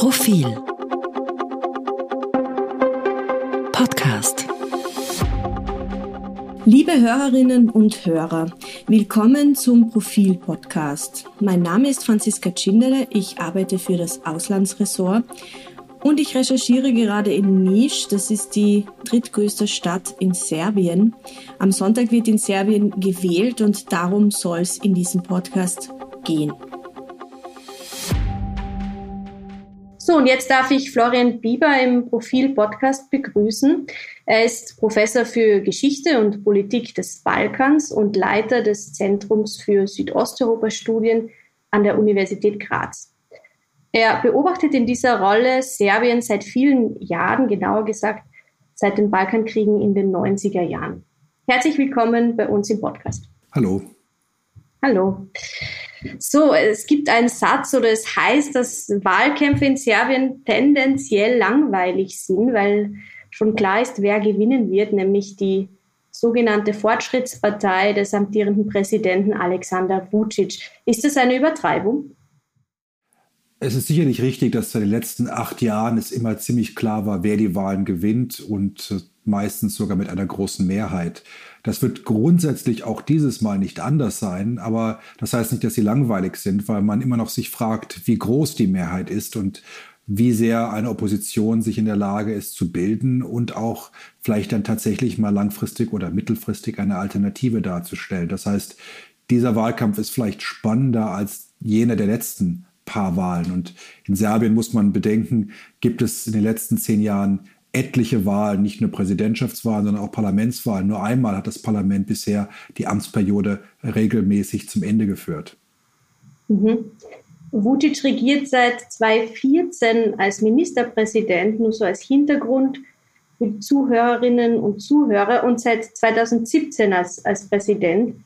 Profil Podcast Liebe Hörerinnen und Hörer, willkommen zum Profil Podcast. Mein Name ist Franziska Tschindele, ich arbeite für das Auslandsressort und ich recherchiere gerade in Niš, das ist die drittgrößte Stadt in Serbien. Am Sonntag wird in Serbien gewählt und darum soll es in diesem Podcast gehen. So, und jetzt darf ich Florian Bieber im Profil-Podcast begrüßen. Er ist Professor für Geschichte und Politik des Balkans und Leiter des Zentrums für Südosteuropa-Studien an der Universität Graz. Er beobachtet in dieser Rolle Serbien seit vielen Jahren, genauer gesagt seit den Balkankriegen in den 90er Jahren. Herzlich willkommen bei uns im Podcast. Hallo. Hallo. So, es gibt einen Satz oder es heißt, dass Wahlkämpfe in Serbien tendenziell langweilig sind, weil schon klar ist, wer gewinnen wird, nämlich die sogenannte Fortschrittspartei des amtierenden Präsidenten Alexander Vucic. Ist das eine Übertreibung? Es ist sicherlich richtig, dass in den letzten acht Jahren es immer ziemlich klar war, wer die Wahlen gewinnt und meistens sogar mit einer großen Mehrheit. Das wird grundsätzlich auch dieses Mal nicht anders sein, aber das heißt nicht, dass sie langweilig sind, weil man immer noch sich fragt, wie groß die Mehrheit ist und wie sehr eine Opposition sich in der Lage ist zu bilden und auch vielleicht dann tatsächlich mal langfristig oder mittelfristig eine Alternative darzustellen. Das heißt, dieser Wahlkampf ist vielleicht spannender als jener der letzten paar Wahlen. Und in Serbien muss man bedenken, gibt es in den letzten zehn Jahren etliche Wahlen, nicht nur Präsidentschaftswahlen, sondern auch Parlamentswahlen. Nur einmal hat das Parlament bisher die Amtsperiode regelmäßig zum Ende geführt. Mhm. Vucic regiert seit 2014 als Ministerpräsident, nur so als Hintergrund für die Zuhörerinnen und Zuhörer, und seit 2017 als, als Präsident.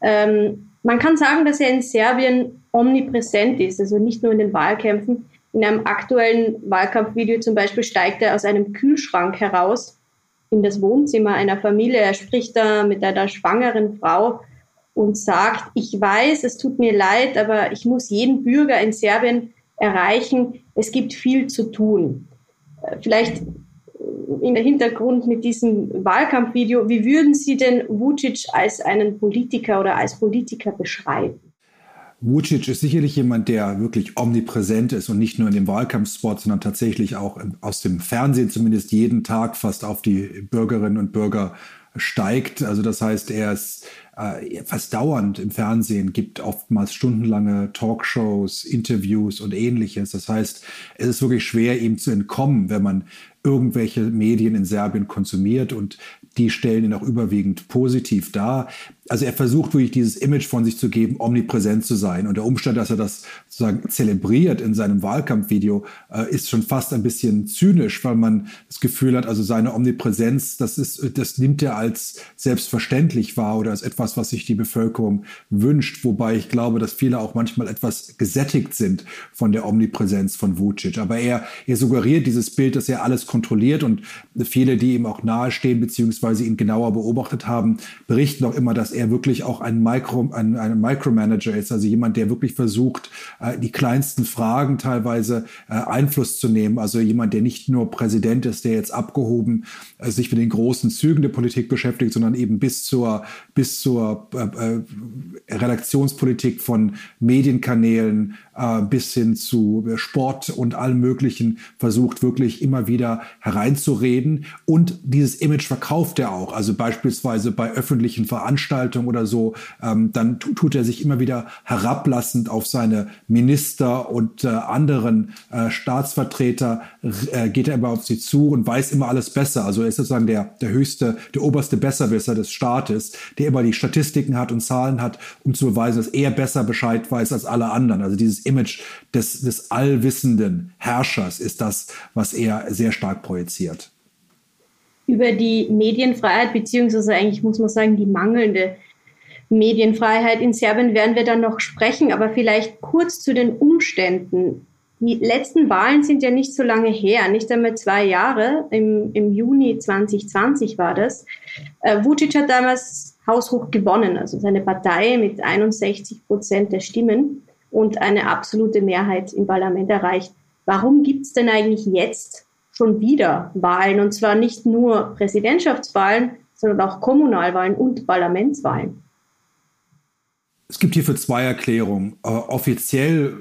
Ähm, man kann sagen, dass er in Serbien omnipräsent ist, also nicht nur in den Wahlkämpfen. In einem aktuellen Wahlkampfvideo zum Beispiel steigt er aus einem Kühlschrank heraus in das Wohnzimmer einer Familie. Er spricht da mit einer schwangeren Frau und sagt, ich weiß, es tut mir leid, aber ich muss jeden Bürger in Serbien erreichen. Es gibt viel zu tun. Vielleicht in der Hintergrund mit diesem Wahlkampfvideo. Wie würden Sie denn Vucic als einen Politiker oder als Politiker beschreiben? Vucic ist sicherlich jemand, der wirklich omnipräsent ist und nicht nur in dem Wahlkampfsport, sondern tatsächlich auch aus dem Fernsehen zumindest jeden Tag fast auf die Bürgerinnen und Bürger steigt. Also das heißt, er ist äh, fast dauernd im Fernsehen, gibt oftmals stundenlange Talkshows, Interviews und ähnliches. Das heißt, es ist wirklich schwer, ihm zu entkommen, wenn man irgendwelche Medien in Serbien konsumiert und die stellen ihn auch überwiegend positiv dar. Also er versucht wirklich dieses Image von sich zu geben, omnipräsent zu sein. Und der Umstand, dass er das sozusagen zelebriert in seinem Wahlkampfvideo, äh, ist schon fast ein bisschen zynisch, weil man das Gefühl hat, also seine Omnipräsenz, das ist, das nimmt er als selbstverständlich wahr oder als etwas, was sich die Bevölkerung wünscht. Wobei ich glaube, dass viele auch manchmal etwas gesättigt sind von der Omnipräsenz von Vucic. Aber er, er suggeriert dieses Bild, dass er alles kontrolliert und viele, die ihm auch nahestehen, beziehungsweise ihn genauer beobachtet haben, berichten auch immer, dass er wirklich auch ein, Micro, ein, ein Micromanager ist, also jemand, der wirklich versucht, äh, die kleinsten Fragen teilweise äh, Einfluss zu nehmen. Also jemand, der nicht nur Präsident ist, der jetzt abgehoben äh, sich mit den großen Zügen der Politik beschäftigt, sondern eben bis zur, bis zur Redaktionspolitik von Medienkanälen bis hin zu Sport und allem Möglichen versucht, wirklich immer wieder hereinzureden. Und dieses Image verkauft er auch. Also beispielsweise bei öffentlichen Veranstaltungen Veranstaltung oder so, ähm, dann tut er sich immer wieder herablassend auf seine Minister und äh, anderen äh, Staatsvertreter, äh, geht er immer auf sie zu und weiß immer alles besser. Also er ist sozusagen der, der höchste, der oberste Besserwisser des Staates, der immer die Statistiken hat und Zahlen hat, um zu beweisen, dass er besser Bescheid weiß als alle anderen. Also dieses Image des, des allwissenden Herrschers ist das, was er sehr stark projiziert über die Medienfreiheit, beziehungsweise eigentlich muss man sagen, die mangelnde Medienfreiheit in Serbien werden wir dann noch sprechen, aber vielleicht kurz zu den Umständen. Die letzten Wahlen sind ja nicht so lange her, nicht einmal zwei Jahre. Im, im Juni 2020 war das. Äh, Vucic hat damals haushoch gewonnen, also seine Partei mit 61 Prozent der Stimmen und eine absolute Mehrheit im Parlament erreicht. Warum gibt es denn eigentlich jetzt schon wieder Wahlen und zwar nicht nur Präsidentschaftswahlen, sondern auch Kommunalwahlen und Parlamentswahlen? Es gibt hierfür zwei Erklärungen. Äh, offiziell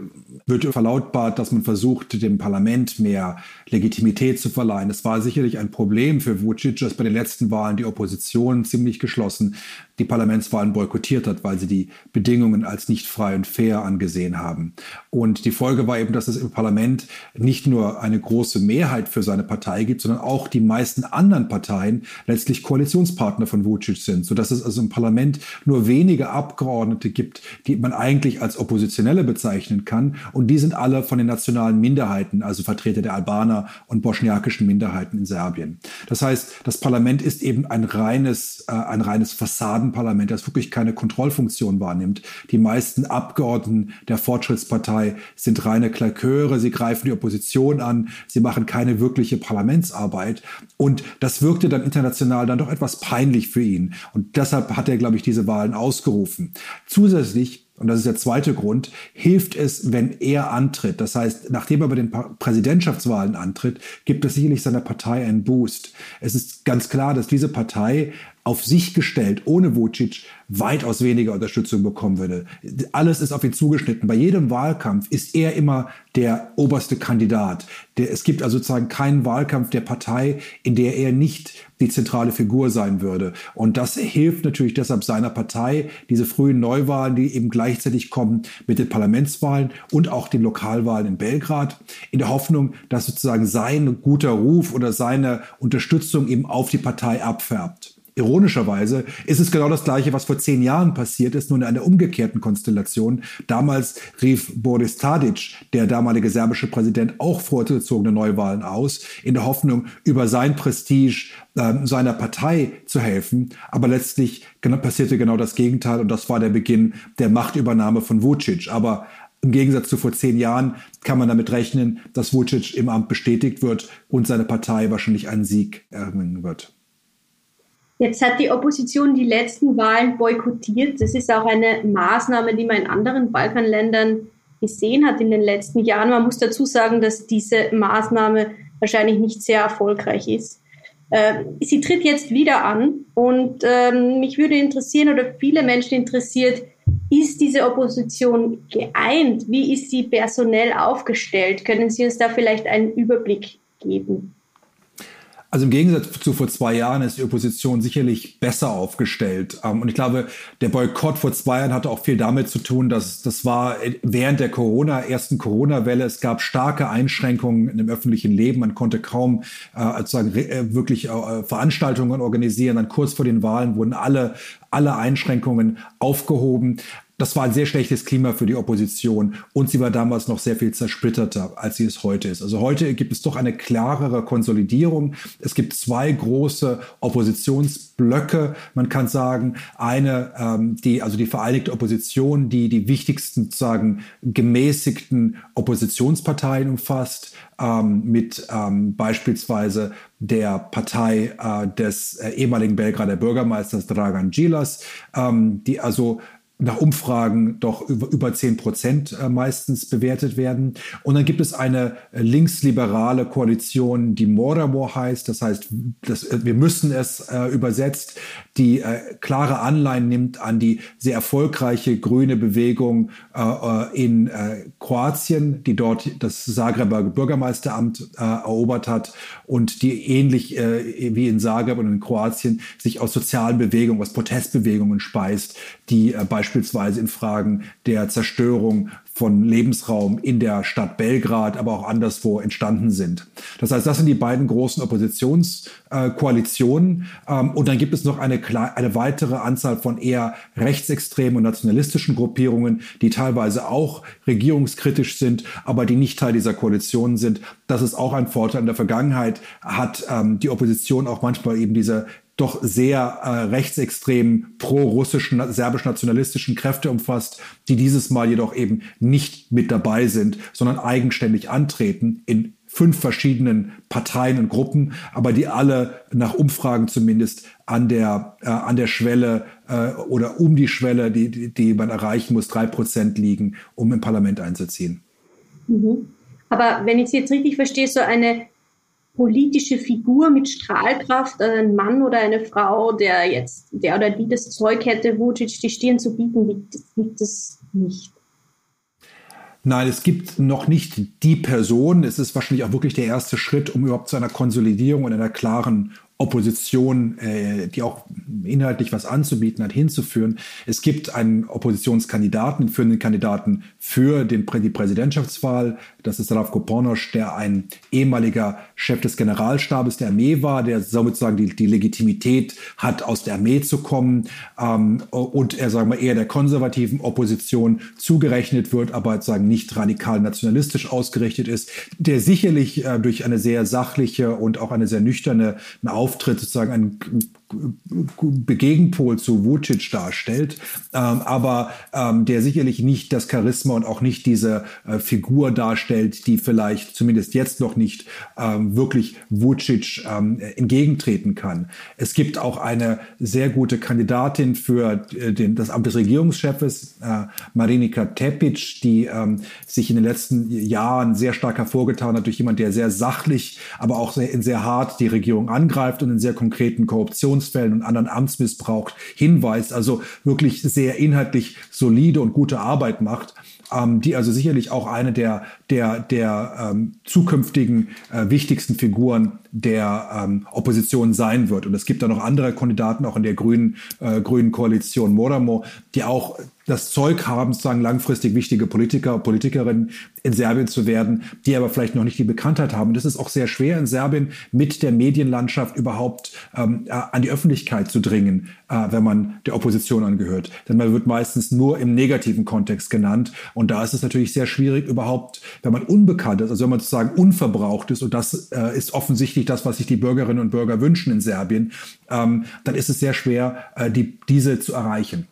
wird verlautbart, dass man versucht, dem Parlament mehr Legitimität zu verleihen. Es war sicherlich ein Problem für Vucic, dass bei den letzten Wahlen die Opposition ziemlich geschlossen die Parlamentswahlen boykottiert hat, weil sie die Bedingungen als nicht frei und fair angesehen haben. Und die Folge war eben, dass es im Parlament nicht nur eine große Mehrheit für seine Partei gibt, sondern auch die meisten anderen Parteien letztlich Koalitionspartner von Vucic sind, sodass es also im Parlament nur wenige Abgeordnete gibt, die man eigentlich als Oppositionelle bezeichnen kann. Und die sind alle von den nationalen Minderheiten, also Vertreter der Albaner und bosniakischen Minderheiten in Serbien. Das heißt, das Parlament ist eben ein reines, äh, ein reines Fassaden Parlament, das wirklich keine Kontrollfunktion wahrnimmt. Die meisten Abgeordneten der Fortschrittspartei sind reine Klaköre, sie greifen die Opposition an, sie machen keine wirkliche Parlamentsarbeit. Und das wirkte dann international dann doch etwas peinlich für ihn. Und deshalb hat er, glaube ich, diese Wahlen ausgerufen. Zusätzlich und das ist der zweite Grund, hilft es, wenn er antritt. Das heißt, nachdem er bei den Präsidentschaftswahlen antritt, gibt es sicherlich seiner Partei einen Boost. Es ist ganz klar, dass diese Partei auf sich gestellt, ohne Vucic, weitaus weniger Unterstützung bekommen würde. Alles ist auf ihn zugeschnitten. Bei jedem Wahlkampf ist er immer der oberste Kandidat. Der, es gibt also sozusagen keinen Wahlkampf der Partei, in der er nicht die zentrale Figur sein würde. Und das hilft natürlich deshalb seiner Partei, diese frühen Neuwahlen, die eben gleichzeitig kommen mit den Parlamentswahlen und auch den Lokalwahlen in Belgrad, in der Hoffnung, dass sozusagen sein guter Ruf oder seine Unterstützung eben auf die Partei abfärbt. Ironischerweise ist es genau das Gleiche, was vor zehn Jahren passiert ist, nur in einer umgekehrten Konstellation. Damals rief Boris Tadic, der damalige serbische Präsident, auch vorgezogene Neuwahlen aus, in der Hoffnung, über sein Prestige äh, seiner Partei zu helfen. Aber letztlich passierte genau das Gegenteil und das war der Beginn der Machtübernahme von Vucic. Aber im Gegensatz zu vor zehn Jahren kann man damit rechnen, dass Vucic im Amt bestätigt wird und seine Partei wahrscheinlich einen Sieg erringen wird. Jetzt hat die Opposition die letzten Wahlen boykottiert. Das ist auch eine Maßnahme, die man in anderen Balkanländern gesehen hat in den letzten Jahren. Man muss dazu sagen, dass diese Maßnahme wahrscheinlich nicht sehr erfolgreich ist. Äh, sie tritt jetzt wieder an und ähm, mich würde interessieren oder viele Menschen interessiert, ist diese Opposition geeint? Wie ist sie personell aufgestellt? Können Sie uns da vielleicht einen Überblick geben? Also im Gegensatz zu vor zwei Jahren ist die Opposition sicherlich besser aufgestellt. Ähm, und ich glaube, der Boykott vor zwei Jahren hatte auch viel damit zu tun, dass das war während der Corona, ersten Corona-Welle, es gab starke Einschränkungen im öffentlichen Leben. Man konnte kaum äh, sozusagen äh, wirklich äh, Veranstaltungen organisieren. Dann kurz vor den Wahlen wurden alle alle Einschränkungen aufgehoben. Das war ein sehr schlechtes Klima für die Opposition und sie war damals noch sehr viel zersplitterter, als sie es heute ist. Also heute gibt es doch eine klarere Konsolidierung. Es gibt zwei große Oppositionsblöcke. Man kann sagen, eine, ähm, die, also die Vereinigte Opposition, die die wichtigsten, sozusagen gemäßigten Oppositionsparteien umfasst, ähm, mit ähm, beispielsweise der Partei äh, des äh, ehemaligen Belgrader Bürgermeisters Dragan Gilas, ähm, die also nach Umfragen doch über, über 10 Prozent äh, meistens bewertet werden. Und dann gibt es eine äh, linksliberale Koalition, die Moramo heißt. Das heißt, das, äh, wir müssen es äh, übersetzt, die äh, klare Anleihen nimmt an die sehr erfolgreiche grüne Bewegung äh, in Kroatien, die dort das Zagreber Bürgermeisteramt erobert hat und die ähnlich wie in Zagreb und in Kroatien sich aus sozialen Bewegungen, aus Protestbewegungen speist, die beispielsweise beispielsweise in Fragen der Zerstörung von Lebensraum in der Stadt Belgrad, aber auch anderswo entstanden sind. Das heißt, das sind die beiden großen Oppositionskoalitionen. Ähm, und dann gibt es noch eine, eine weitere Anzahl von eher rechtsextremen und nationalistischen Gruppierungen, die teilweise auch regierungskritisch sind, aber die nicht Teil dieser Koalitionen sind. Das ist auch ein Vorteil. In der Vergangenheit hat ähm, die Opposition auch manchmal eben diese doch sehr äh, rechtsextremen pro-russischen, serbisch-nationalistischen Kräfte umfasst, die dieses Mal jedoch eben nicht mit dabei sind, sondern eigenständig antreten in fünf verschiedenen Parteien und Gruppen, aber die alle nach Umfragen zumindest an der, äh, an der Schwelle äh, oder um die Schwelle, die, die, die man erreichen muss, drei Prozent liegen, um im Parlament einzuziehen. Mhm. Aber wenn ich Sie jetzt richtig verstehe, so eine politische Figur mit Strahlkraft, also ein Mann oder eine Frau, der jetzt, der oder die das Zeug hätte, Vucic die Stirn zu bieten, gibt es nicht. Nein, es gibt noch nicht die Person. Es ist wahrscheinlich auch wirklich der erste Schritt, um überhaupt zu einer Konsolidierung und einer klaren Opposition, äh, die auch inhaltlich was anzubieten hat, hinzuführen. Es gibt einen Oppositionskandidaten, einen führenden Kandidaten für den, die Präsidentschaftswahl. Das ist Ravko Ponosch, der ein ehemaliger Chef des Generalstabes der Armee war, der sozusagen die, die Legitimität hat, aus der Armee zu kommen ähm, und er sagen wir eher der konservativen Opposition zugerechnet wird, aber sagen nicht radikal nationalistisch ausgerichtet ist, der sicherlich äh, durch eine sehr sachliche und auch eine sehr nüchterne Aufmerksamkeit Auftritt sozusagen ein Gegenpol zu Vucic darstellt, ähm, aber ähm, der sicherlich nicht das Charisma und auch nicht diese äh, Figur darstellt, die vielleicht zumindest jetzt noch nicht ähm, wirklich Vucic ähm, entgegentreten kann. Es gibt auch eine sehr gute Kandidatin für äh, den, das Amt des Regierungschefs, äh, Marinika Tepic, die ähm, sich in den letzten Jahren sehr stark hervorgetan hat durch jemand, der sehr sachlich, aber auch sehr, sehr hart die Regierung angreift und in sehr konkreten Korruptions Korruptionsfällen und anderen Amtsmissbrauch hinweist, also wirklich sehr inhaltlich solide und gute Arbeit macht, ähm, die also sicherlich auch eine der, der, der ähm, zukünftigen äh, wichtigsten Figuren der ähm, Opposition sein wird. Und es gibt da noch andere Kandidaten, auch in der grünen, äh, grünen Koalition Moramo, die auch das Zeug haben, sozusagen langfristig wichtige Politiker, Politikerinnen in Serbien zu werden, die aber vielleicht noch nicht die Bekanntheit haben. Und es ist auch sehr schwer in Serbien mit der Medienlandschaft überhaupt ähm, äh, an die Öffentlichkeit zu dringen, wenn man der Opposition angehört. Denn man wird meistens nur im negativen Kontext genannt. Und da ist es natürlich sehr schwierig überhaupt, wenn man unbekannt ist, also wenn man sozusagen unverbraucht ist, und das äh, ist offensichtlich das, was sich die Bürgerinnen und Bürger wünschen in Serbien, ähm, dann ist es sehr schwer, äh, die, diese zu erreichen.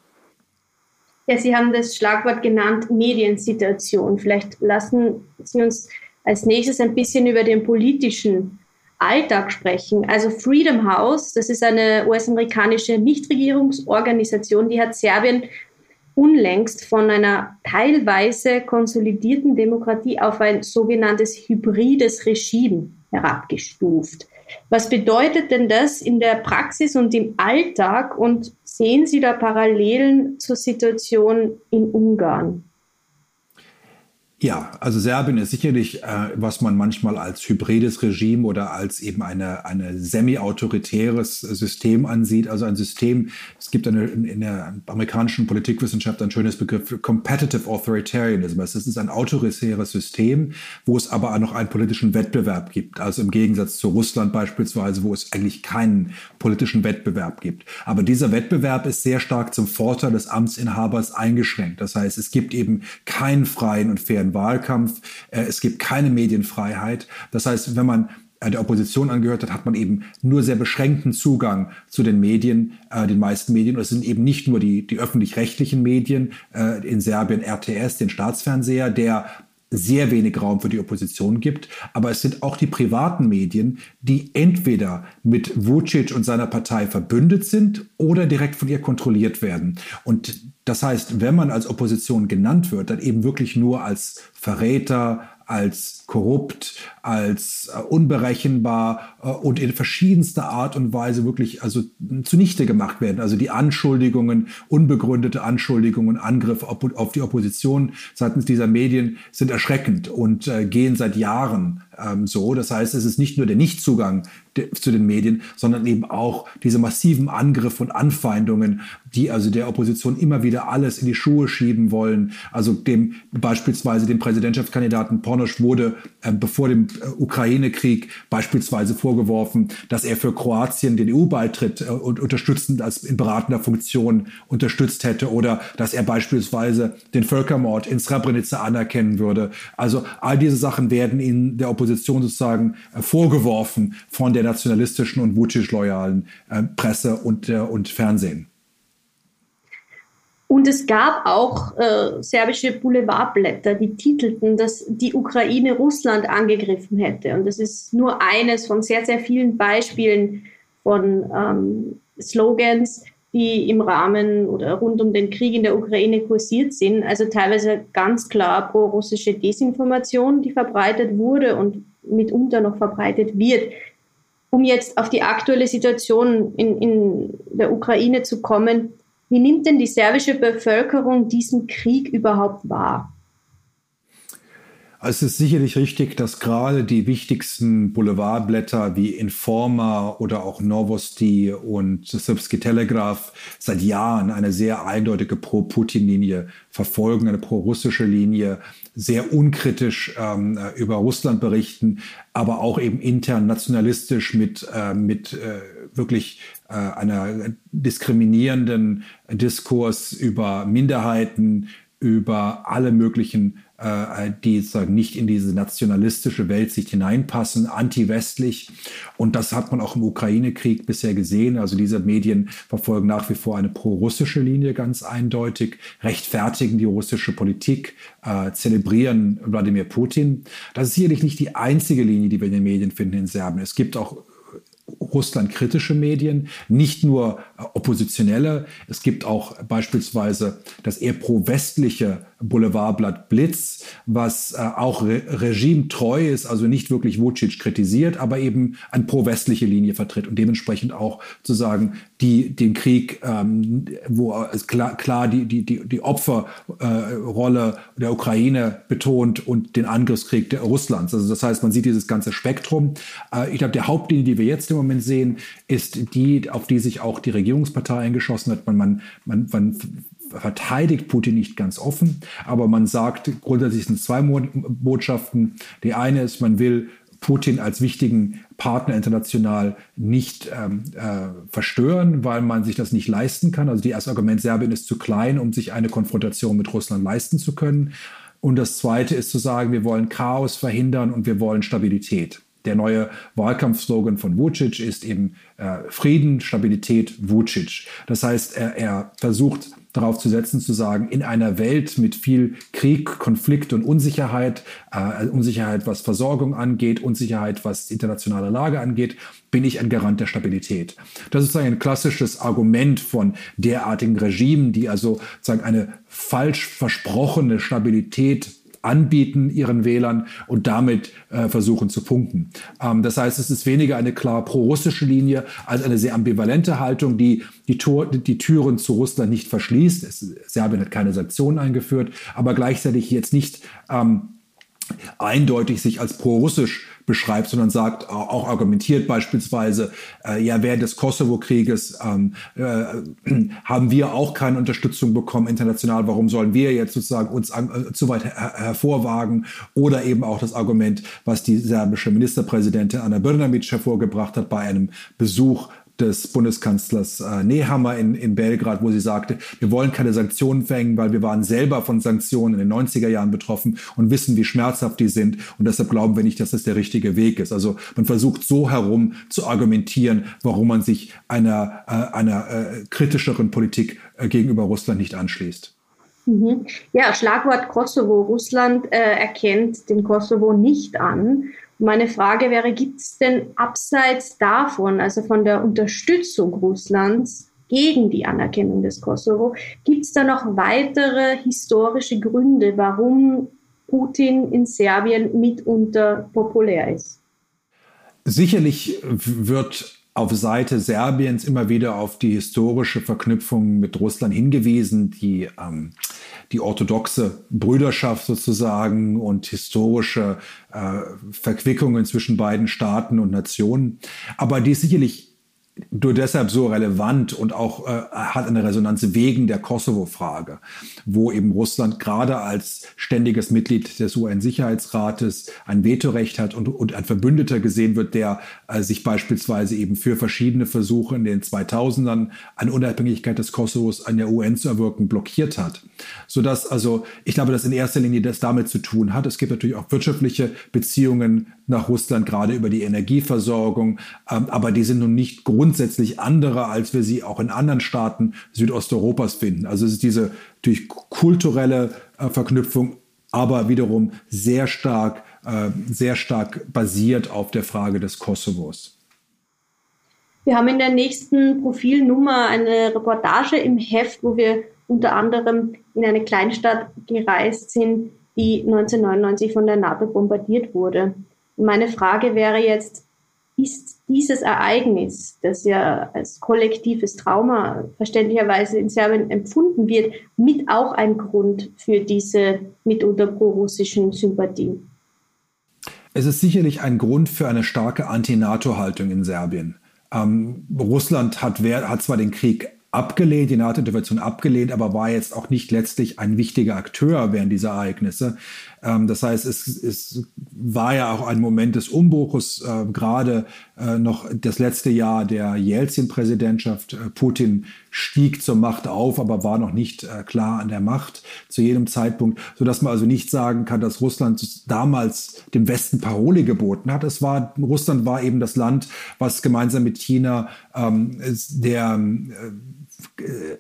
Ja, Sie haben das Schlagwort genannt, Mediensituation. Vielleicht lassen Sie uns als nächstes ein bisschen über den politischen Alltag sprechen. Also Freedom House, das ist eine US-amerikanische Nichtregierungsorganisation, die hat Serbien unlängst von einer teilweise konsolidierten Demokratie auf ein sogenanntes hybrides Regime herabgestuft. Was bedeutet denn das in der Praxis und im Alltag und sehen Sie da Parallelen zur Situation in Ungarn? Ja, also Serbien ist sicherlich, äh, was man manchmal als hybrides Regime oder als eben eine, eine semi-autoritäres System ansieht. Also ein System, es gibt eine, in der amerikanischen Politikwissenschaft ein schönes Begriff, Competitive Authoritarianism. Es ist ein autoritäres System, wo es aber noch einen politischen Wettbewerb gibt. Also im Gegensatz zu Russland beispielsweise, wo es eigentlich keinen politischen Wettbewerb gibt. Aber dieser Wettbewerb ist sehr stark zum Vorteil des Amtsinhabers eingeschränkt. Das heißt, es gibt eben keinen freien und fairen Wahlkampf. Äh, es gibt keine Medienfreiheit. Das heißt, wenn man äh, der Opposition angehört hat, hat man eben nur sehr beschränkten Zugang zu den Medien, äh, den meisten Medien. Und es sind eben nicht nur die, die öffentlich-rechtlichen Medien, äh, in Serbien RTS, den Staatsfernseher, der sehr wenig Raum für die Opposition gibt, aber es sind auch die privaten Medien, die entweder mit Vucic und seiner Partei verbündet sind oder direkt von ihr kontrolliert werden. Und das heißt, wenn man als Opposition genannt wird, dann eben wirklich nur als Verräter, als korrupt, als äh, unberechenbar äh, und in verschiedenster Art und Weise wirklich also zunichte gemacht werden. Also die Anschuldigungen, unbegründete Anschuldigungen, Angriffe auf, die Opposition seitens dieser Medien sind erschreckend und äh, gehen seit Jahren ähm, so. Das heißt, es ist nicht nur der Nichtzugang zu den Medien, sondern eben auch diese massiven Angriffe und Anfeindungen, die also der Opposition immer wieder alles in die Schuhe schieben wollen. Also dem beispielsweise dem Präsidentschaftskandidaten Pornosch wurde äh, bevor dem äh, Ukraine-Krieg beispielsweise vorgeworfen, dass er für Kroatien den EU-Beitritt äh, und unterstützend als in beratender Funktion unterstützt hätte oder dass er beispielsweise den Völkermord in Srebrenica anerkennen würde. Also all diese Sachen werden in der Opposition sozusagen äh, vorgeworfen von der nationalistischen und Vucic-loyalen äh, Presse und, äh, und Fernsehen. Und es gab auch äh, serbische Boulevardblätter, die titelten, dass die Ukraine Russland angegriffen hätte. Und das ist nur eines von sehr, sehr vielen Beispielen von ähm, Slogans, die im Rahmen oder rund um den Krieg in der Ukraine kursiert sind. Also teilweise ganz klar pro-russische Desinformation, die verbreitet wurde und mitunter noch verbreitet wird. Um jetzt auf die aktuelle Situation in, in der Ukraine zu kommen, wie nimmt denn die serbische Bevölkerung diesen Krieg überhaupt wahr? Es ist sicherlich richtig, dass gerade die wichtigsten Boulevardblätter wie Informa oder auch Novosti und Srpski Telegraph seit Jahren eine sehr eindeutige Pro-Putin-Linie verfolgen, eine pro-russische Linie, sehr unkritisch ähm, über Russland berichten, aber auch eben intern nationalistisch mit, äh, mit äh, wirklich äh, einer diskriminierenden Diskurs über Minderheiten, über alle möglichen äh, die sozusagen nicht in diese nationalistische Weltsicht hineinpassen, anti-westlich. Und das hat man auch im Ukraine-Krieg bisher gesehen. Also diese Medien verfolgen nach wie vor eine pro-russische Linie ganz eindeutig, rechtfertigen die russische Politik, äh, zelebrieren Wladimir Putin. Das ist sicherlich nicht die einzige Linie, die wir in den Medien finden in Serbien. Es gibt auch Russland-kritische Medien, nicht nur äh, oppositionelle. Es gibt auch beispielsweise das eher pro-westliche Boulevardblatt Blitz, was äh, auch re regimetreu ist, also nicht wirklich Vucic kritisiert, aber eben eine pro-westliche Linie vertritt und dementsprechend auch zu sagen, die den Krieg, ähm, wo es klar, klar die, die, die, die Opferrolle äh, der Ukraine betont und den Angriffskrieg der Russlands. Also das heißt, man sieht dieses ganze Spektrum. Äh, ich glaube, der Hauptlinie, die wir jetzt im Moment sehen, ist die, auf die sich auch die Regierungspartei eingeschossen hat. Man, man, man, man verteidigt Putin nicht ganz offen, aber man sagt, grundsätzlich sind zwei Botschaften. Die eine ist, man will Putin als wichtigen Partner international nicht ähm, äh, verstören, weil man sich das nicht leisten kann. Also das Argument, Serbien ist zu klein, um sich eine Konfrontation mit Russland leisten zu können. Und das Zweite ist zu sagen, wir wollen Chaos verhindern und wir wollen Stabilität. Der neue Wahlkampfslogan von Vucic ist eben äh, Frieden, Stabilität, Vucic. Das heißt, er, er versucht darauf zu setzen, zu sagen, in einer Welt mit viel Krieg, Konflikt und Unsicherheit, äh, Unsicherheit, was Versorgung angeht, Unsicherheit, was internationale Lage angeht, bin ich ein Garant der Stabilität. Das ist ein klassisches Argument von derartigen Regimen, die also sagen eine falsch versprochene Stabilität anbieten ihren Wählern und damit äh, versuchen zu punkten. Ähm, das heißt, es ist weniger eine klar pro-russische Linie als eine sehr ambivalente Haltung, die die, Tor, die Türen zu Russland nicht verschließt. Es, Serbien hat keine Sanktionen eingeführt, aber gleichzeitig jetzt nicht ähm, eindeutig sich als pro-russisch beschreibt, sondern sagt, auch argumentiert beispielsweise, äh, ja, während des Kosovo-Krieges ähm, äh, haben wir auch keine Unterstützung bekommen international. Warum sollen wir jetzt sozusagen uns an, äh, zu weit her hervorwagen? Oder eben auch das Argument, was die serbische Ministerpräsidentin Anna Brnabic hervorgebracht hat bei einem Besuch des Bundeskanzlers äh, Nehammer in, in Belgrad, wo sie sagte, wir wollen keine Sanktionen verhängen, weil wir waren selber von Sanktionen in den 90er Jahren betroffen und wissen, wie schmerzhaft die sind. Und deshalb glauben wir nicht, dass das der richtige Weg ist. Also man versucht so herum zu argumentieren, warum man sich einer, äh, einer äh, kritischeren Politik äh, gegenüber Russland nicht anschließt. Mhm. Ja, Schlagwort Kosovo. Russland äh, erkennt den Kosovo nicht an meine Frage wäre, gibt es denn abseits davon, also von der Unterstützung Russlands gegen die Anerkennung des Kosovo, gibt es da noch weitere historische Gründe, warum Putin in Serbien mitunter populär ist? Sicherlich wird auf Seite Serbiens immer wieder auf die historische Verknüpfung mit Russland hingewiesen, die ähm, die orthodoxe Brüderschaft sozusagen und historische äh, Verquickungen zwischen beiden Staaten und Nationen. Aber die ist sicherlich nur deshalb so relevant und auch äh, hat eine Resonanz wegen der Kosovo-Frage, wo eben Russland gerade als ständiges Mitglied des UN-Sicherheitsrates ein Vetorecht hat und, und ein Verbündeter gesehen wird, der äh, sich beispielsweise eben für verschiedene Versuche in den 2000ern an Unabhängigkeit des Kosovos an der UN zu erwirken blockiert hat. Sodass also, ich glaube, dass in erster Linie das damit zu tun hat. Es gibt natürlich auch wirtschaftliche Beziehungen nach Russland, gerade über die Energieversorgung, ähm, aber die sind nun nicht grund grundsätzlich andere, als wir sie auch in anderen Staaten Südosteuropas finden. Also es ist diese durch kulturelle äh, Verknüpfung, aber wiederum sehr stark, äh, sehr stark basiert auf der Frage des Kosovos. Wir haben in der nächsten Profilnummer eine Reportage im Heft, wo wir unter anderem in eine Kleinstadt gereist sind, die 1999 von der NATO bombardiert wurde. meine Frage wäre jetzt, ist dieses Ereignis, das ja als kollektives Trauma verständlicherweise in Serbien empfunden wird, mit auch ein Grund für diese mitunter pro-russischen Sympathien? Es ist sicherlich ein Grund für eine starke Anti-NATO-Haltung in Serbien. Ähm, Russland hat, hat zwar den Krieg abgelehnt, die NATO-Intervention abgelehnt, aber war jetzt auch nicht letztlich ein wichtiger Akteur während dieser Ereignisse. Ähm, das heißt, es, es war ja auch ein Moment des Umbruches, äh, gerade äh, noch das letzte Jahr der Jelzin-Präsidentschaft. Äh, Putin stieg zur Macht auf, aber war noch nicht äh, klar an der Macht zu jedem Zeitpunkt, sodass man also nicht sagen kann, dass Russland damals dem Westen Parole geboten hat. Es war, Russland war eben das Land, was gemeinsam mit China ähm, der äh,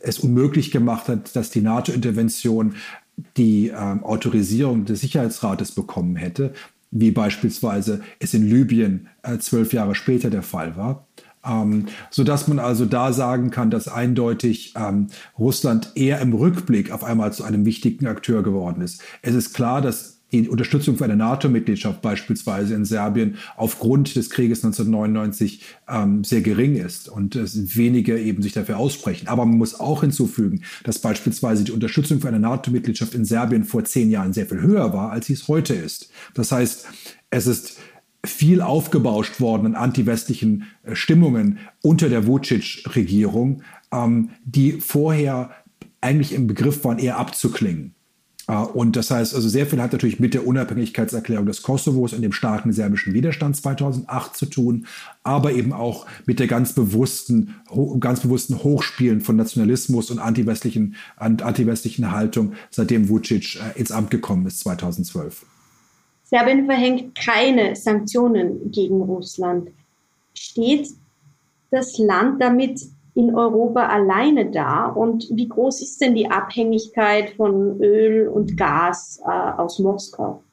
es unmöglich gemacht hat, dass die NATO-Intervention die ähm, Autorisierung des Sicherheitsrates bekommen hätte, wie beispielsweise es in Libyen äh, zwölf Jahre später der Fall war. Ähm, so dass man also da sagen kann, dass eindeutig ähm, Russland eher im Rückblick auf einmal zu einem wichtigen Akteur geworden ist. Es ist klar, dass die Unterstützung für eine NATO-Mitgliedschaft beispielsweise in Serbien aufgrund des Krieges 1999 ähm, sehr gering ist und es wenige eben sich dafür aussprechen. Aber man muss auch hinzufügen, dass beispielsweise die Unterstützung für eine NATO-Mitgliedschaft in Serbien vor zehn Jahren sehr viel höher war, als sie es heute ist. Das heißt, es ist viel aufgebauscht worden an antiwestlichen äh, Stimmungen unter der Vucic-Regierung, ähm, die vorher eigentlich im Begriff waren, eher abzuklingen. Äh, und das heißt, also sehr viel hat natürlich mit der Unabhängigkeitserklärung des Kosovos und dem starken serbischen Widerstand 2008 zu tun, aber eben auch mit der ganz bewussten, ganz bewussten Hochspielen von Nationalismus und antiwestlichen, antiwestlichen Haltung, seitdem Vucic äh, ins Amt gekommen ist 2012. Serbien verhängt keine Sanktionen gegen Russland. Steht das Land damit in Europa alleine da? Und wie groß ist denn die Abhängigkeit von Öl und Gas äh, aus Moskau?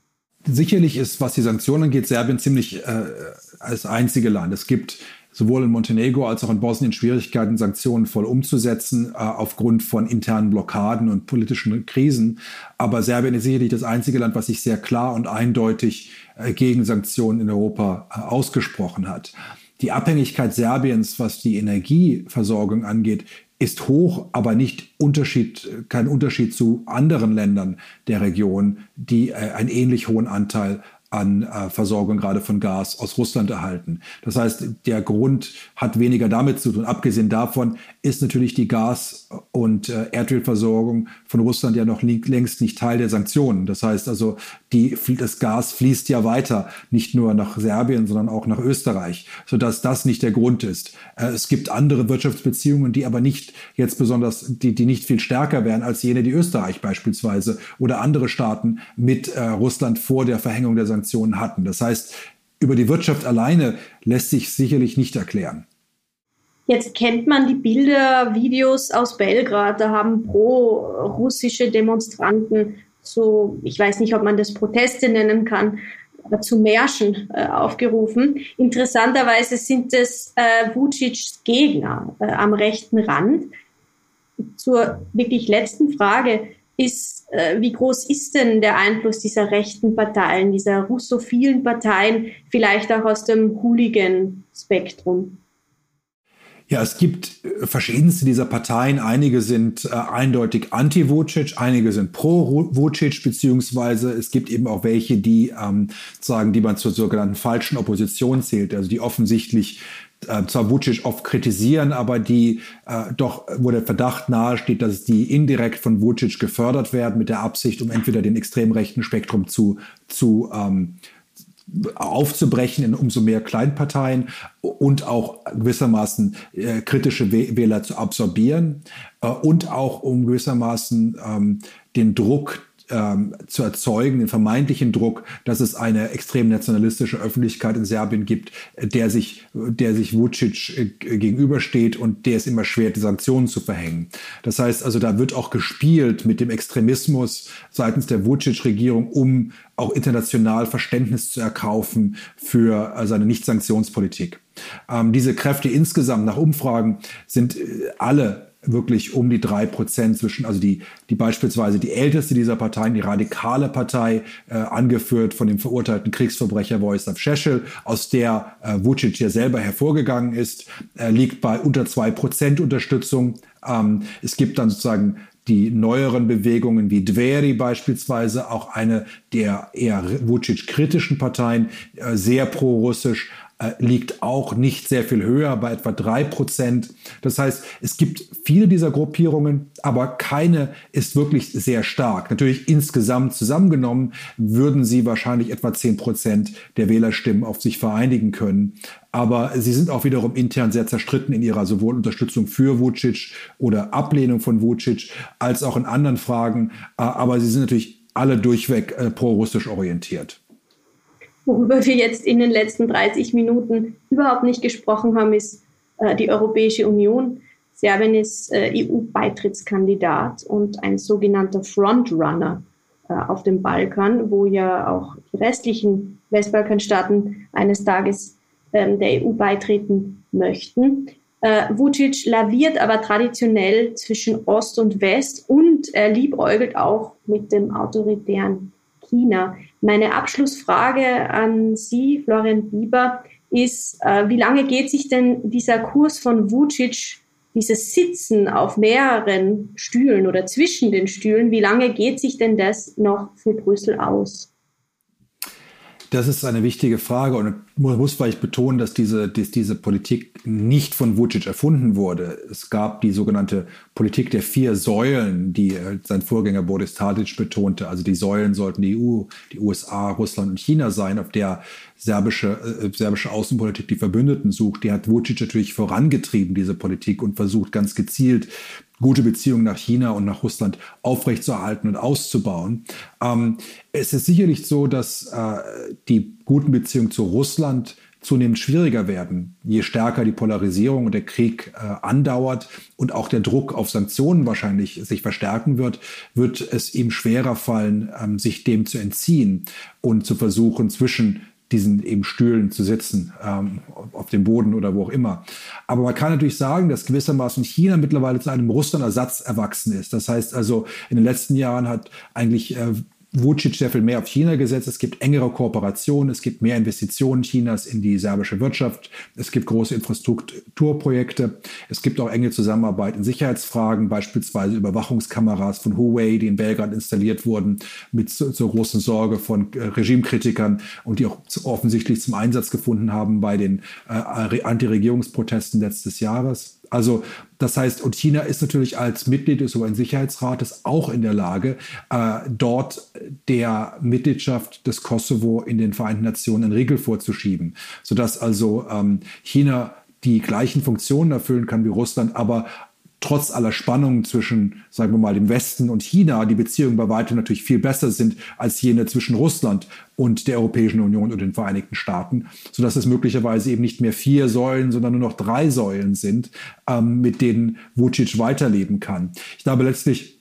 Sicherlich ist, was die Sanktionen angeht, Serbien ziemlich äh, als einzige Land. Es gibt sowohl in Montenegro als auch in Bosnien Schwierigkeiten, Sanktionen voll umzusetzen, äh, aufgrund von internen Blockaden und politischen Krisen. Aber Serbien ist sicherlich das einzige Land, was sich sehr klar und eindeutig äh, gegen Sanktionen in Europa äh, ausgesprochen hat. Die Abhängigkeit Serbiens, was die Energieversorgung angeht, ist hoch, aber nicht Unterschied, kein Unterschied zu anderen Ländern der Region, die äh, einen ähnlich hohen Anteil an äh, Versorgung gerade von Gas aus Russland erhalten. Das heißt, der Grund hat weniger damit zu tun. Abgesehen davon ist natürlich die Gas- und äh, Erdölversorgung von Russland ja noch längst nicht Teil der Sanktionen. Das heißt also, die, das Gas fließt ja weiter, nicht nur nach Serbien, sondern auch nach Österreich, sodass das nicht der Grund ist. Äh, es gibt andere Wirtschaftsbeziehungen, die aber nicht jetzt besonders, die, die nicht viel stärker wären als jene, die Österreich beispielsweise oder andere Staaten mit äh, Russland vor der Verhängung der Sanktionen Sanktionen hatten. Das heißt, über die Wirtschaft alleine lässt sich sicherlich nicht erklären. Jetzt kennt man die Bilder, Videos aus Belgrad. Da haben pro-russische Demonstranten so, ich weiß nicht, ob man das Proteste nennen kann, zu Märschen äh, aufgerufen. Interessanterweise sind es äh, Vucic's Gegner äh, am rechten Rand. Zur wirklich letzten Frage ist, äh, wie groß ist denn der Einfluss dieser rechten Parteien, dieser russophilen Parteien, vielleicht auch aus dem Hooligan-Spektrum? Ja, es gibt äh, verschiedenste dieser Parteien. Einige sind äh, eindeutig anti-Vucic, einige sind pro-Vucic, beziehungsweise es gibt eben auch welche, die ähm, sagen, die man zur sogenannten falschen Opposition zählt, also die offensichtlich äh, zwar Vucic oft kritisieren, aber die äh, doch, wo der Verdacht nahesteht, dass die indirekt von Vucic gefördert werden mit der Absicht, um entweder den extrem rechten Spektrum zu, zu ähm, aufzubrechen in umso mehr Kleinparteien und auch gewissermaßen äh, kritische Wähler zu absorbieren äh, und auch um gewissermaßen ähm, den Druck ähm, zu erzeugen, den vermeintlichen Druck, dass es eine extrem nationalistische Öffentlichkeit in Serbien gibt, der sich, der sich Vucic äh, gegenübersteht und der es immer schwer, die Sanktionen zu verhängen. Das heißt also, da wird auch gespielt mit dem Extremismus seitens der Vucic-Regierung, um auch international Verständnis zu erkaufen für äh, seine Nicht-Sanktionspolitik. Ähm, diese Kräfte insgesamt nach Umfragen sind äh, alle wirklich um die drei Prozent zwischen, also die, die beispielsweise die älteste dieser Parteien, die radikale Partei, äh, angeführt von dem verurteilten Kriegsverbrecher Vojislav Šešel, aus der äh, Vucic ja selber hervorgegangen ist, äh, liegt bei unter zwei Prozent Unterstützung. Ähm, es gibt dann sozusagen die neueren Bewegungen wie Dveri beispielsweise, auch eine der eher Vucic-kritischen Parteien, äh, sehr pro-russisch, äh, liegt auch nicht sehr viel höher, bei etwa drei Prozent. Das heißt, es gibt viele dieser Gruppierungen, aber keine ist wirklich sehr stark. Natürlich insgesamt zusammengenommen würden sie wahrscheinlich etwa zehn Prozent der Wählerstimmen auf sich vereinigen können. Aber sie sind auch wiederum intern sehr zerstritten in ihrer sowohl Unterstützung für Vucic oder Ablehnung von Vucic als auch in anderen Fragen. Äh, aber sie sind natürlich alle durchweg äh, pro-russisch orientiert. Worüber wir jetzt in den letzten 30 Minuten überhaupt nicht gesprochen haben, ist äh, die Europäische Union. Serbien ist äh, EU-Beitrittskandidat und ein sogenannter Frontrunner äh, auf dem Balkan, wo ja auch die restlichen Westbalkanstaaten eines Tages ähm, der EU beitreten möchten. Äh, Vucic laviert aber traditionell zwischen Ost und West und er liebäugelt auch mit dem autoritären China. Meine Abschlussfrage an Sie, Florian Bieber, ist, äh, wie lange geht sich denn dieser Kurs von Vucic, dieses Sitzen auf mehreren Stühlen oder zwischen den Stühlen, wie lange geht sich denn das noch für Brüssel aus? Das ist eine wichtige Frage und man muss vielleicht betonen, dass diese, dass diese Politik nicht von Vucic erfunden wurde. Es gab die sogenannte Politik der vier Säulen, die äh, sein Vorgänger Boris Tadic betonte. Also die Säulen sollten die EU, die USA, Russland und China sein, auf der serbische, äh, serbische Außenpolitik die Verbündeten sucht. Die hat Vucic natürlich vorangetrieben, diese Politik, und versucht ganz gezielt gute Beziehungen nach China und nach Russland aufrechtzuerhalten und auszubauen. Ähm, es ist sicherlich so, dass äh, die guten Beziehungen zu Russland zunehmend schwieriger werden, je stärker die Polarisierung und der Krieg äh, andauert und auch der Druck auf Sanktionen wahrscheinlich sich verstärken wird, wird es ihm schwerer fallen, ähm, sich dem zu entziehen und zu versuchen, zwischen diesen eben Stühlen zu sitzen, ähm, auf dem Boden oder wo auch immer. Aber man kann natürlich sagen, dass gewissermaßen China mittlerweile zu einem Russland-Ersatz erwachsen ist. Das heißt also, in den letzten Jahren hat eigentlich äh, Vucic sehr viel mehr auf China gesetzt. Es gibt engere Kooperationen, es gibt mehr Investitionen Chinas in die serbische Wirtschaft, es gibt große Infrastrukturprojekte, es gibt auch enge Zusammenarbeit in Sicherheitsfragen, beispielsweise Überwachungskameras von Huawei, die in Belgrad installiert wurden, mit zur großen Sorge von äh, Regimekritikern und die auch offensichtlich zum Einsatz gefunden haben bei den äh, Antiregierungsprotesten letztes Jahres. Also das heißt, und China ist natürlich als Mitglied des UN-Sicherheitsrates auch in der Lage, äh, dort der Mitgliedschaft des Kosovo in den Vereinten Nationen einen Riegel vorzuschieben, sodass also ähm, China die gleichen Funktionen erfüllen kann wie Russland, aber trotz aller Spannungen zwischen, sagen wir mal, dem Westen und China, die Beziehungen bei weitem natürlich viel besser sind als jene zwischen Russland und der Europäischen Union und den Vereinigten Staaten, sodass es möglicherweise eben nicht mehr vier Säulen, sondern nur noch drei Säulen sind, ähm, mit denen Vucic weiterleben kann. Ich glaube letztlich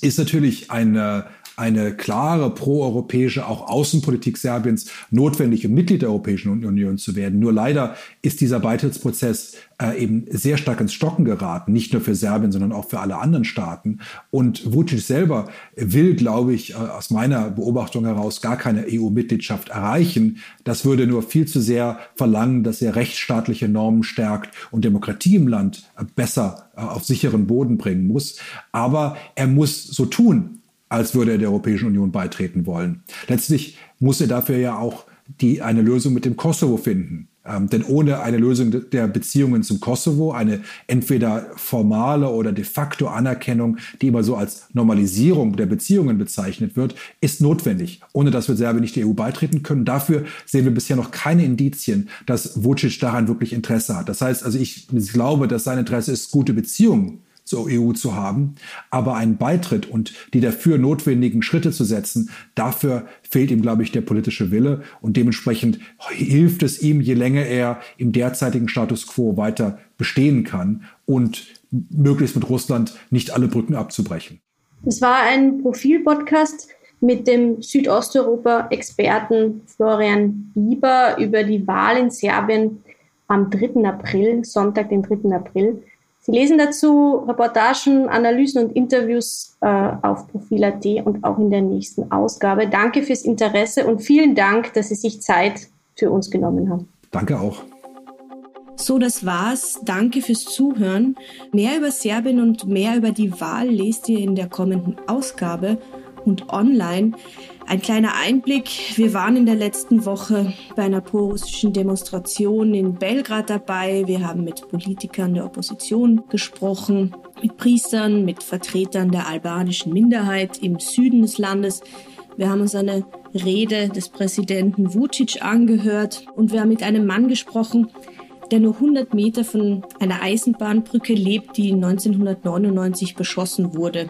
ist natürlich eine, eine klare proeuropäische, auch Außenpolitik Serbiens notwendig, um Mitglied der Europäischen Union zu werden. Nur leider ist dieser Beitrittsprozess äh, eben sehr stark ins Stocken geraten, nicht nur für Serbien, sondern auch für alle anderen Staaten. Und Vucic selber will, glaube ich, äh, aus meiner Beobachtung heraus gar keine EU-Mitgliedschaft erreichen. Das würde nur viel zu sehr verlangen, dass er rechtsstaatliche Normen stärkt und Demokratie im Land besser äh, auf sicheren Boden bringen muss. Aber er muss so tun, als würde er der Europäischen Union beitreten wollen. Letztlich muss er dafür ja auch die, eine Lösung mit dem Kosovo finden. Ähm, denn ohne eine Lösung der Beziehungen zum Kosovo, eine entweder formale oder de facto Anerkennung, die immer so als Normalisierung der Beziehungen bezeichnet wird, ist notwendig. Ohne das wird Serbien nicht der EU beitreten können. Dafür sehen wir bisher noch keine Indizien, dass Vucic daran wirklich Interesse hat. Das heißt also, ich glaube, dass sein Interesse ist, gute Beziehungen zur EU zu haben. Aber einen Beitritt und die dafür notwendigen Schritte zu setzen, dafür fehlt ihm, glaube ich, der politische Wille. Und dementsprechend hilft es ihm, je länger er im derzeitigen Status quo weiter bestehen kann und möglichst mit Russland nicht alle Brücken abzubrechen. Es war ein Profil-Podcast mit dem Südosteuropa-Experten Florian Bieber über die Wahl in Serbien am 3. April, Sonntag, den 3. April. Sie lesen dazu Reportagen, Analysen und Interviews äh, auf Profil.at und auch in der nächsten Ausgabe. Danke fürs Interesse und vielen Dank, dass Sie sich Zeit für uns genommen haben. Danke auch. So, das war's. Danke fürs Zuhören. Mehr über Serbien und mehr über die Wahl lest ihr in der kommenden Ausgabe und online. Ein kleiner Einblick. Wir waren in der letzten Woche bei einer prorussischen Demonstration in Belgrad dabei. Wir haben mit Politikern der Opposition gesprochen, mit Priestern, mit Vertretern der albanischen Minderheit im Süden des Landes. Wir haben uns eine Rede des Präsidenten Vucic angehört und wir haben mit einem Mann gesprochen, der nur 100 Meter von einer Eisenbahnbrücke lebt, die 1999 beschossen wurde.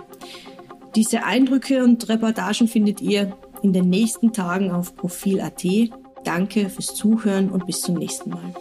Diese Eindrücke und Reportagen findet ihr in den nächsten Tagen auf Profil.at. Danke fürs Zuhören und bis zum nächsten Mal.